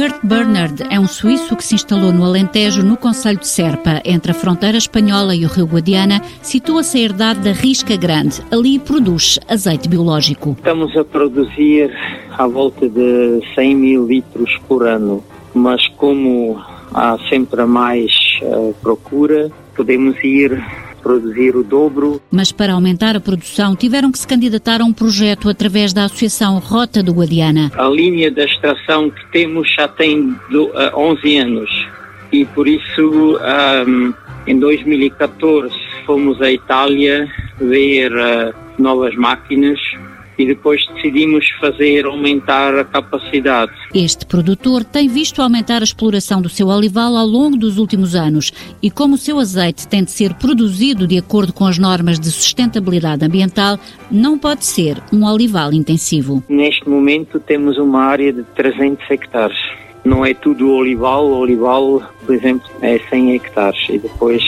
Kurt Bernard é um suíço que se instalou no Alentejo, no Conselho de Serpa, entre a fronteira espanhola e o rio Guadiana. Situa-se a herdade da Risca Grande. Ali produz azeite biológico. Estamos a produzir à volta de 100 mil litros por ano, mas como há sempre mais uh, procura, podemos ir produzir o dobro. Mas para aumentar a produção tiveram que se candidatar a um projeto através da Associação Rota do Guadiana. A linha da extração que temos já tem 11 anos e por isso um, em 2014 fomos à Itália ver uh, novas máquinas e depois decidimos fazer aumentar a capacidade. Este produtor tem visto aumentar a exploração do seu olival ao longo dos últimos anos e como o seu azeite tem de ser produzido de acordo com as normas de sustentabilidade ambiental, não pode ser um olival intensivo. Neste momento temos uma área de 300 hectares não é tudo olival, o olival, por exemplo, é 100 hectares e depois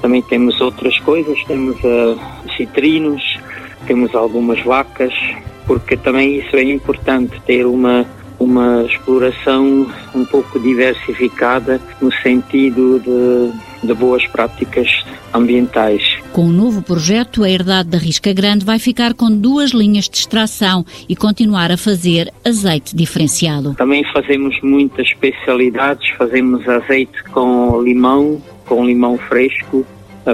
também temos outras coisas, temos uh, citrinos, temos algumas vacas, porque também isso é importante, ter uma, uma exploração um pouco diversificada no sentido de, de boas práticas ambientais. Com o novo projeto, a Herdade da Risca Grande vai ficar com duas linhas de extração e continuar a fazer azeite diferenciado. Também fazemos muitas especialidades, fazemos azeite com limão, com limão fresco,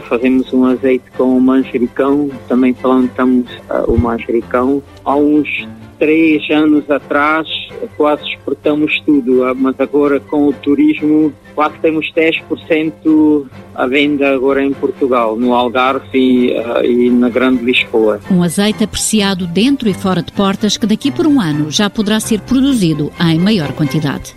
fazemos um azeite com manjericão, também plantamos uh, o manjericão. Há uns três anos atrás quase exportamos tudo, uh, mas agora com o turismo quase temos 10% à venda agora em Portugal, no Algarve e, e na Grande Lisboa. Um azeite apreciado dentro e fora de portas que daqui por um ano já poderá ser produzido em maior quantidade